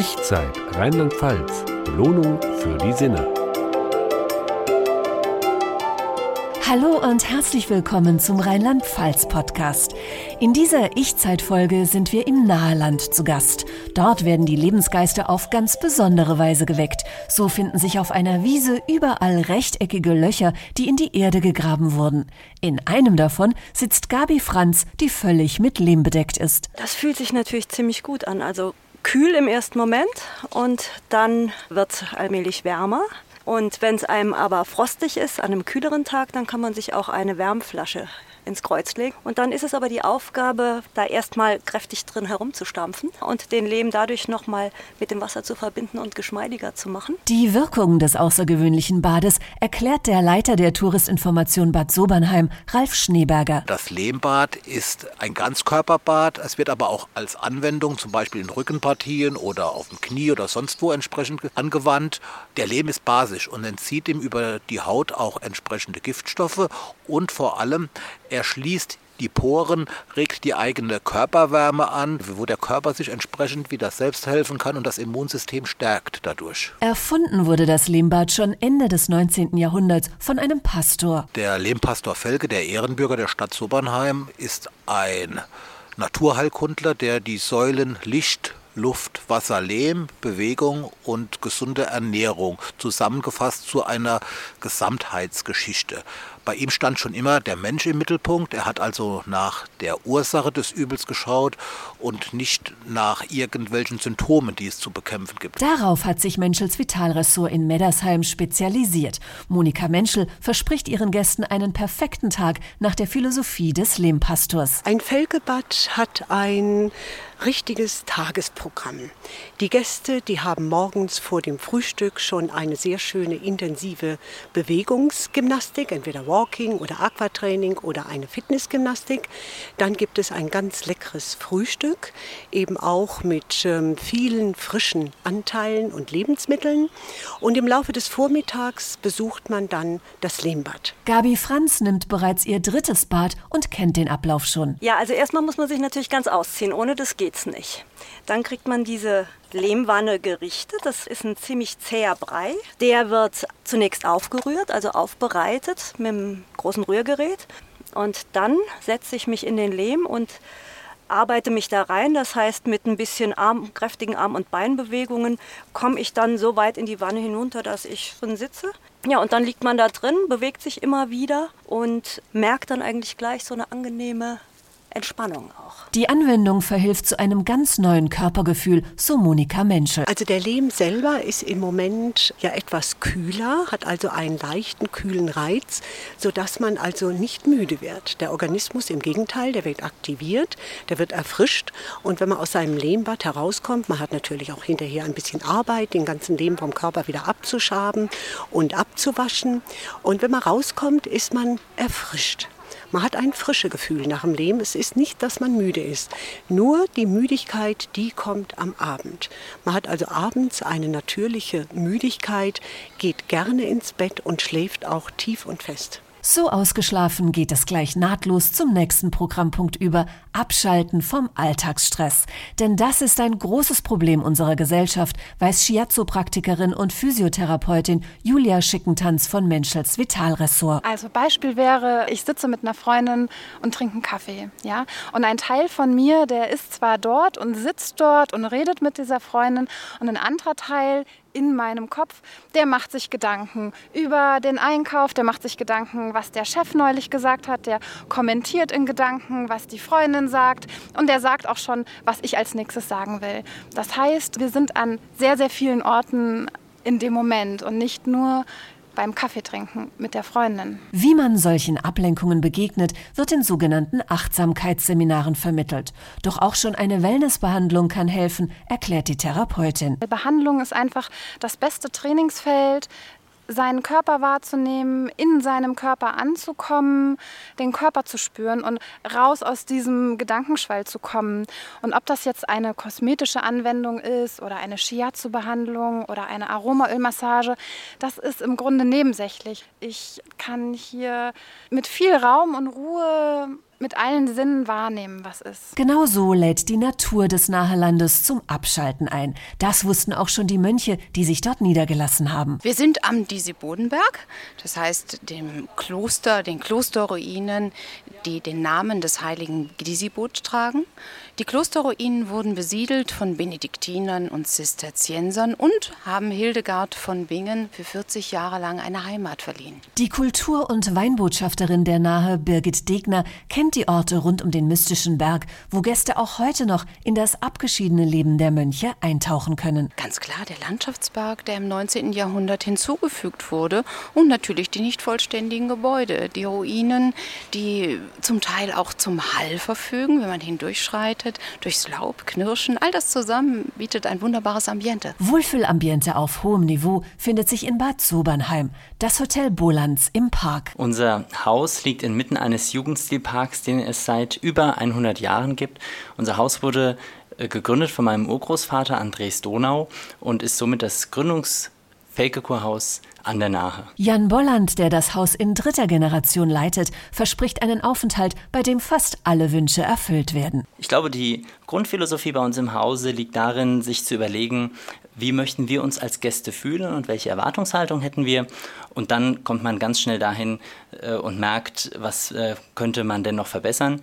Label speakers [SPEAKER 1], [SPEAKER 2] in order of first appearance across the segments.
[SPEAKER 1] Ich-Zeit Rheinland-Pfalz. Belohnung für die Sinne.
[SPEAKER 2] Hallo und herzlich willkommen zum Rheinland-Pfalz-Podcast. In dieser Ich-Zeit-Folge sind wir im Naheland zu Gast. Dort werden die Lebensgeister auf ganz besondere Weise geweckt. So finden sich auf einer Wiese überall rechteckige Löcher, die in die Erde gegraben wurden. In einem davon sitzt Gabi Franz, die völlig mit Lehm bedeckt ist.
[SPEAKER 3] Das fühlt sich natürlich ziemlich gut an. Also kühl im ersten Moment und dann wird es allmählich wärmer. Und wenn es einem aber frostig ist, an einem kühleren Tag, dann kann man sich auch eine Wärmflasche ins Kreuz legen. Und dann ist es aber die Aufgabe, da erstmal kräftig drin herumzustampfen und den Lehm dadurch nochmal mit dem Wasser zu verbinden und geschmeidiger zu machen.
[SPEAKER 2] Die Wirkung des außergewöhnlichen Bades erklärt der Leiter der Touristinformation Bad Sobernheim, Ralf Schneeberger.
[SPEAKER 4] Das Lehmbad ist ein Ganzkörperbad. Es wird aber auch als Anwendung zum Beispiel in Rückenpartien oder auf dem Knie oder sonst wo entsprechend angewandt. Der Lehm ist basisch und entzieht ihm über die Haut auch entsprechende Giftstoffe und vor allem er schließt die Poren, regt die eigene Körperwärme an, wo der Körper sich entsprechend wieder selbst helfen kann und das Immunsystem stärkt dadurch.
[SPEAKER 2] Erfunden wurde das Lehmbad schon Ende des 19. Jahrhunderts von einem Pastor.
[SPEAKER 4] Der Lehmpastor Felge, der Ehrenbürger der Stadt Sobernheim, ist ein Naturheilkundler, der die Säulen Licht, Luft, Wasser, Lehm, Bewegung und gesunde Ernährung zusammengefasst zu einer Gesamtheitsgeschichte. Bei ihm stand schon immer der Mensch im Mittelpunkt. Er hat also nach der Ursache des Übels geschaut und nicht nach irgendwelchen Symptomen, die es zu bekämpfen gibt.
[SPEAKER 2] Darauf hat sich Menschels Vitalressort in Meddersheim spezialisiert. Monika Menschel verspricht ihren Gästen einen perfekten Tag nach der Philosophie des Lehmpastors.
[SPEAKER 5] Ein Felgebad hat ein richtiges Tagesprogramm. Die Gäste, die haben morgens vor dem Frühstück schon eine sehr schöne intensive Bewegungsgymnastik, entweder Walking oder Aquatraining oder eine Fitnessgymnastik. Dann gibt es ein ganz leckeres Frühstück, eben auch mit ähm, vielen frischen Anteilen und Lebensmitteln. Und im Laufe des Vormittags besucht man dann das Lehmbad.
[SPEAKER 2] Gabi Franz nimmt bereits ihr drittes Bad und kennt den Ablauf schon.
[SPEAKER 3] Ja, also erstmal muss man sich natürlich ganz ausziehen. Ohne das geht's nicht. Dann kriegt man diese Lehmwanne gerichtet. Das ist ein ziemlich zäher Brei. Der wird zunächst aufgerührt, also aufbereitet mit einem großen Rührgerät. Und dann setze ich mich in den Lehm und arbeite mich da rein. Das heißt, mit ein bisschen Arm, kräftigen Arm- und Beinbewegungen komme ich dann so weit in die Wanne hinunter, dass ich drin sitze. Ja, und dann liegt man da drin, bewegt sich immer wieder und merkt dann eigentlich gleich so eine angenehme Entspannung auch.
[SPEAKER 2] Die Anwendung verhilft zu einem ganz neuen Körpergefühl, so Monika Menschel.
[SPEAKER 5] Also der Lehm selber ist im Moment ja etwas kühler, hat also einen leichten kühlen Reiz, sodass man also nicht müde wird. Der Organismus im Gegenteil, der wird aktiviert, der wird erfrischt und wenn man aus seinem Lehmbad herauskommt, man hat natürlich auch hinterher ein bisschen Arbeit, den ganzen Lehm vom Körper wieder abzuschaben und abzuwaschen und wenn man rauskommt, ist man erfrischt. Man hat ein frische Gefühl nach dem Leben. Es ist nicht, dass man müde ist. Nur die Müdigkeit, die kommt am Abend. Man hat also abends eine natürliche Müdigkeit, geht gerne ins Bett und schläft auch tief und fest.
[SPEAKER 2] So ausgeschlafen geht es gleich nahtlos zum nächsten Programmpunkt über Abschalten vom Alltagsstress. Denn das ist ein großes Problem unserer Gesellschaft, weiß Shiatsu-Praktikerin und Physiotherapeutin Julia Schickentanz von Menschels Vitalressort.
[SPEAKER 6] Also Beispiel wäre, ich sitze mit einer Freundin und trinke einen Kaffee, ja? Und ein Teil von mir, der ist zwar dort und sitzt dort und redet mit dieser Freundin und ein anderer Teil in meinem Kopf, der macht sich Gedanken über den Einkauf, der macht sich Gedanken, was der Chef neulich gesagt hat, der kommentiert in Gedanken, was die Freundin sagt. Und der sagt auch schon, was ich als nächstes sagen will. Das heißt, wir sind an sehr, sehr vielen Orten in dem Moment und nicht nur beim Kaffeetrinken mit der Freundin.
[SPEAKER 2] Wie man solchen Ablenkungen begegnet, wird in sogenannten Achtsamkeitsseminaren vermittelt. Doch auch schon eine Wellnessbehandlung kann helfen, erklärt die Therapeutin.
[SPEAKER 6] Behandlung ist einfach das beste Trainingsfeld, seinen Körper wahrzunehmen, in seinem Körper anzukommen, den Körper zu spüren und raus aus diesem Gedankenschwall zu kommen. Und ob das jetzt eine kosmetische Anwendung ist oder eine Shiatsu-Behandlung oder eine Aromaölmassage, das ist im Grunde nebensächlich. Ich kann hier mit viel Raum und Ruhe mit allen Sinnen wahrnehmen, was ist.
[SPEAKER 2] Genau so lädt die Natur des Nahelandes zum Abschalten ein. Das wussten auch schon die Mönche, die sich dort niedergelassen haben.
[SPEAKER 7] Wir sind am Disi-Bodenberg, das heißt dem Kloster, den Klosterruinen, die den Namen des heiligen Disibod tragen. Die Klosterruinen wurden besiedelt von Benediktinern und Zisterziensern und haben Hildegard von Bingen für 40 Jahre lang eine Heimat verliehen.
[SPEAKER 2] Die Kultur- und Weinbotschafterin der Nahe, Birgit Degner, kennt die Orte rund um den mystischen Berg, wo Gäste auch heute noch in das abgeschiedene Leben der Mönche eintauchen können.
[SPEAKER 7] Ganz klar, der Landschaftspark, der im 19. Jahrhundert hinzugefügt wurde und natürlich die nicht vollständigen Gebäude, die Ruinen, die zum Teil auch zum Hall verfügen, wenn man hindurchschreitet durchs Laub, Knirschen. All das zusammen bietet ein wunderbares Ambiente.
[SPEAKER 2] Wohlfühlambiente auf hohem Niveau findet sich in Bad Sobernheim, das Hotel Bolanz im Park.
[SPEAKER 8] Unser Haus liegt inmitten eines Jugendstilparks, den es seit über 100 Jahren gibt. Unser Haus wurde äh, gegründet von meinem Urgroßvater Andres Donau und ist somit das Gründungs Felkekurhaus an der Nahe.
[SPEAKER 2] Jan Bolland, der das Haus in dritter Generation leitet, verspricht einen Aufenthalt, bei dem fast alle Wünsche erfüllt werden.
[SPEAKER 8] Ich glaube, die Grundphilosophie bei uns im Hause liegt darin, sich zu überlegen, wie möchten wir uns als Gäste fühlen und welche Erwartungshaltung hätten wir. Und dann kommt man ganz schnell dahin äh, und merkt, was äh, könnte man denn noch verbessern.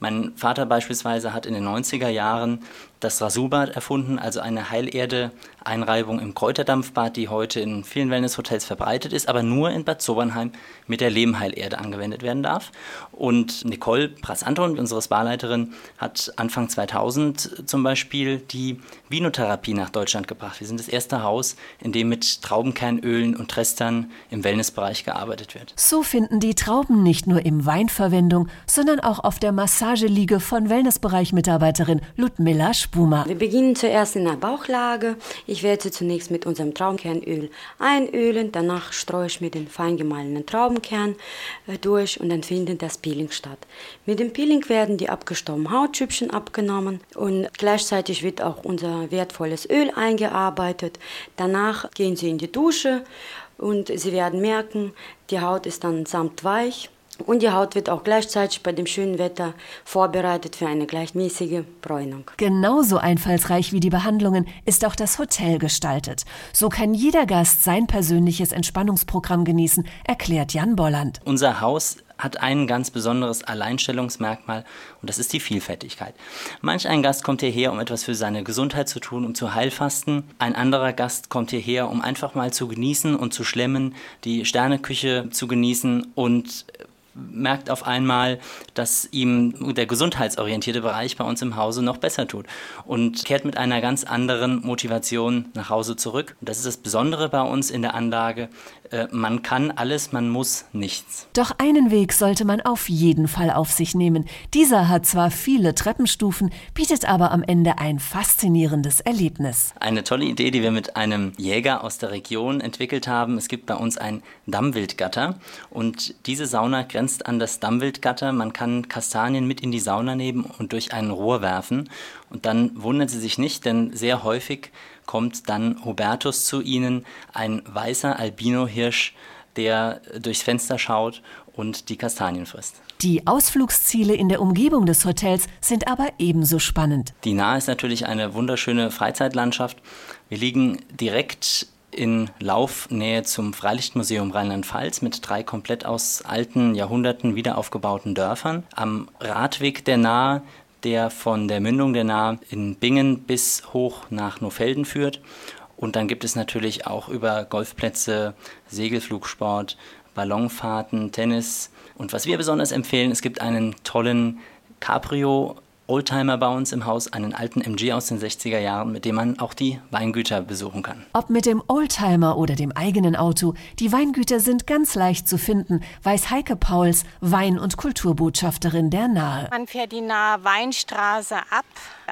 [SPEAKER 8] Mein Vater beispielsweise hat in den 90er Jahren das Rasurbad erfunden, also eine Heilerde-Einreibung im Kräuterdampfbad, die heute in vielen Wellnesshotels verbreitet ist, aber nur in Bad Sobernheim mit der Lehmheilerde angewendet werden darf. Und Nicole Prass-Anton, unsere Sparleiterin, hat Anfang 2000 zum Beispiel die Vinotherapie nach Deutschland gebracht. Wir sind das erste Haus, in dem mit Traubenkernölen und Trestern im Wellnessbereich gearbeitet wird.
[SPEAKER 2] So finden die Trauben nicht nur im Wein Verwendung, sondern auch auf der Massageliege von Wellnessbereich-Mitarbeiterin Ludmilla Spuma.
[SPEAKER 9] Wir beginnen zuerst in der Bauchlage. Ich werde zunächst mit unserem Traubenkernöl einölen. Danach streue ich mit den fein gemahlenen Traubenkern äh, durch und dann findet das Peeling statt. Mit dem Peeling werden die abgestorbenen Hautschüppchen abgenommen und gleichzeitig wird auch unser wertvolles Öl eingearbeitet. Danach gehen Sie in die Dusche und Sie werden merken, die Haut ist dann samtweich und die Haut wird auch gleichzeitig bei dem schönen Wetter vorbereitet für eine gleichmäßige Bräunung.
[SPEAKER 2] Genauso einfallsreich wie die Behandlungen ist auch das Hotel gestaltet. So kann jeder Gast sein persönliches Entspannungsprogramm genießen, erklärt Jan Bolland.
[SPEAKER 8] Unser Haus hat ein ganz besonderes Alleinstellungsmerkmal und das ist die Vielfältigkeit. Manch ein Gast kommt hierher, um etwas für seine Gesundheit zu tun, um zu heilfasten. Ein anderer Gast kommt hierher, um einfach mal zu genießen und zu schlemmen, die Sterneküche zu genießen und merkt auf einmal, dass ihm der gesundheitsorientierte Bereich bei uns im Hause noch besser tut und kehrt mit einer ganz anderen Motivation nach Hause zurück. Und das ist das Besondere bei uns in der Anlage. Äh, man kann alles, man muss nichts.
[SPEAKER 2] Doch einen Weg sollte man auf jeden Fall auf sich nehmen. Dieser hat zwar viele Treppenstufen, bietet aber am Ende ein faszinierendes Erlebnis.
[SPEAKER 8] Eine tolle Idee, die wir mit einem Jäger aus der Region entwickelt haben. Es gibt bei uns ein Dammwildgatter und diese Sauna grenzt an das Dammwildgatter. Man kann Kastanien mit in die Sauna nehmen und durch ein Rohr werfen. Und dann wundern Sie sich nicht, denn sehr häufig kommt dann Hubertus zu ihnen, ein weißer Albino-Hirsch, der durchs Fenster schaut und die Kastanien frisst.
[SPEAKER 2] Die Ausflugsziele in der Umgebung des Hotels sind aber ebenso spannend.
[SPEAKER 8] Die Nahe ist natürlich eine wunderschöne Freizeitlandschaft. Wir liegen direkt in Laufnähe zum Freilichtmuseum Rheinland-Pfalz mit drei komplett aus alten Jahrhunderten wiederaufgebauten Dörfern. Am Radweg der Nahe der von der Mündung der Nahe in Bingen bis hoch nach Nofelden führt. Und dann gibt es natürlich auch über Golfplätze, Segelflugsport, Ballonfahrten, Tennis. Und was wir besonders empfehlen, es gibt einen tollen Cabrio Oldtimer bei uns im Haus, einen alten MG aus den 60er Jahren, mit dem man auch die Weingüter besuchen kann.
[SPEAKER 2] Ob mit dem Oldtimer oder dem eigenen Auto, die Weingüter sind ganz leicht zu finden, weiß Heike Pauls, Wein- und Kulturbotschafterin der Nahe.
[SPEAKER 10] Man fährt die Nahe Weinstraße ab.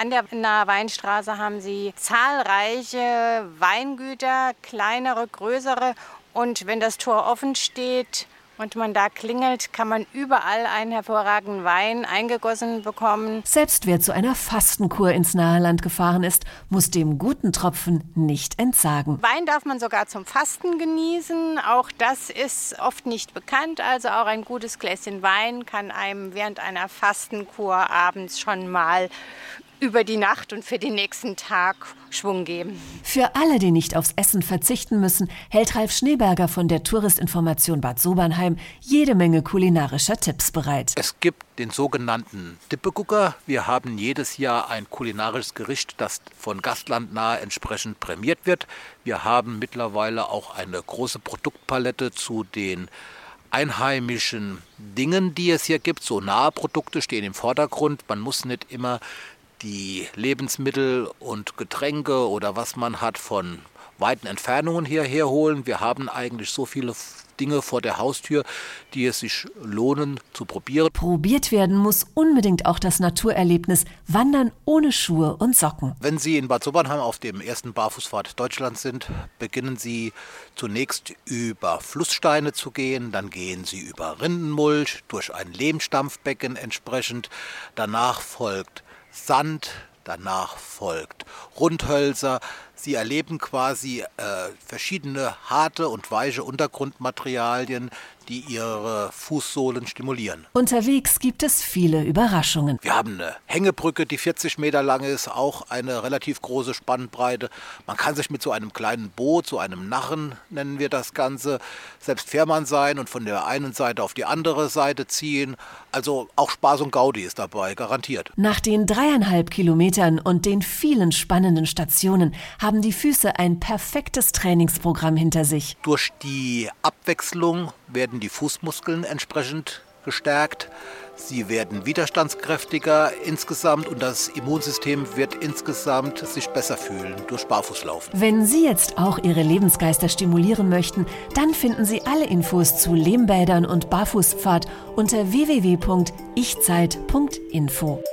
[SPEAKER 10] An der Nahe Weinstraße haben sie zahlreiche Weingüter, kleinere, größere. Und wenn das Tor offen steht, und man da klingelt, kann man überall einen hervorragenden Wein eingegossen bekommen.
[SPEAKER 2] Selbst wer zu einer Fastenkur ins nahe Land gefahren ist, muss dem guten Tropfen nicht entsagen.
[SPEAKER 10] Wein darf man sogar zum Fasten genießen. Auch das ist oft nicht bekannt. Also auch ein gutes Gläschen Wein kann einem während einer Fastenkur abends schon mal über die Nacht und für den nächsten Tag Schwung geben.
[SPEAKER 2] Für alle, die nicht aufs Essen verzichten müssen, hält Ralf Schneeberger von der Touristinformation Bad Sobernheim jede Menge kulinarischer Tipps bereit.
[SPEAKER 4] Es gibt den sogenannten Dippegucker. Wir haben jedes Jahr ein kulinarisches Gericht, das von Gastland nahe entsprechend prämiert wird. Wir haben mittlerweile auch eine große Produktpalette zu den einheimischen Dingen, die es hier gibt. So nahe Produkte stehen im Vordergrund. Man muss nicht immer die Lebensmittel und Getränke oder was man hat von weiten Entfernungen hierher holen. Wir haben eigentlich so viele Dinge vor der Haustür, die es sich lohnen zu probieren.
[SPEAKER 2] Probiert werden muss unbedingt auch das Naturerlebnis Wandern ohne Schuhe und Socken.
[SPEAKER 4] Wenn Sie in Bad Sobernheim auf dem ersten Barfußpfad Deutschlands sind, beginnen Sie zunächst über Flusssteine zu gehen, dann gehen Sie über Rindenmulch, durch ein Lehmstampfbecken entsprechend. Danach folgt Sand, danach folgt Rundhölzer. Sie erleben quasi äh, verschiedene harte und weiche Untergrundmaterialien, die ihre Fußsohlen stimulieren.
[SPEAKER 2] Unterwegs gibt es viele Überraschungen.
[SPEAKER 4] Wir haben eine Hängebrücke, die 40 Meter lang ist, auch eine relativ große Spannbreite. Man kann sich mit so einem kleinen Boot, so einem Narren nennen wir das Ganze, selbst Fährmann sein und von der einen Seite auf die andere Seite ziehen. Also auch Spaß und Gaudi ist dabei, garantiert.
[SPEAKER 2] Nach den dreieinhalb Kilometern und den vielen spannenden Stationen haben die Füße ein perfektes Trainingsprogramm hinter sich.
[SPEAKER 4] Durch die Abwechslung werden die Fußmuskeln entsprechend gestärkt. Sie werden widerstandskräftiger insgesamt und das Immunsystem wird insgesamt sich besser fühlen durch Barfußlaufen.
[SPEAKER 2] Wenn Sie jetzt auch Ihre Lebensgeister stimulieren möchten, dann finden Sie alle Infos zu Lehmbädern und Barfußpfad unter www.ichzeit.info.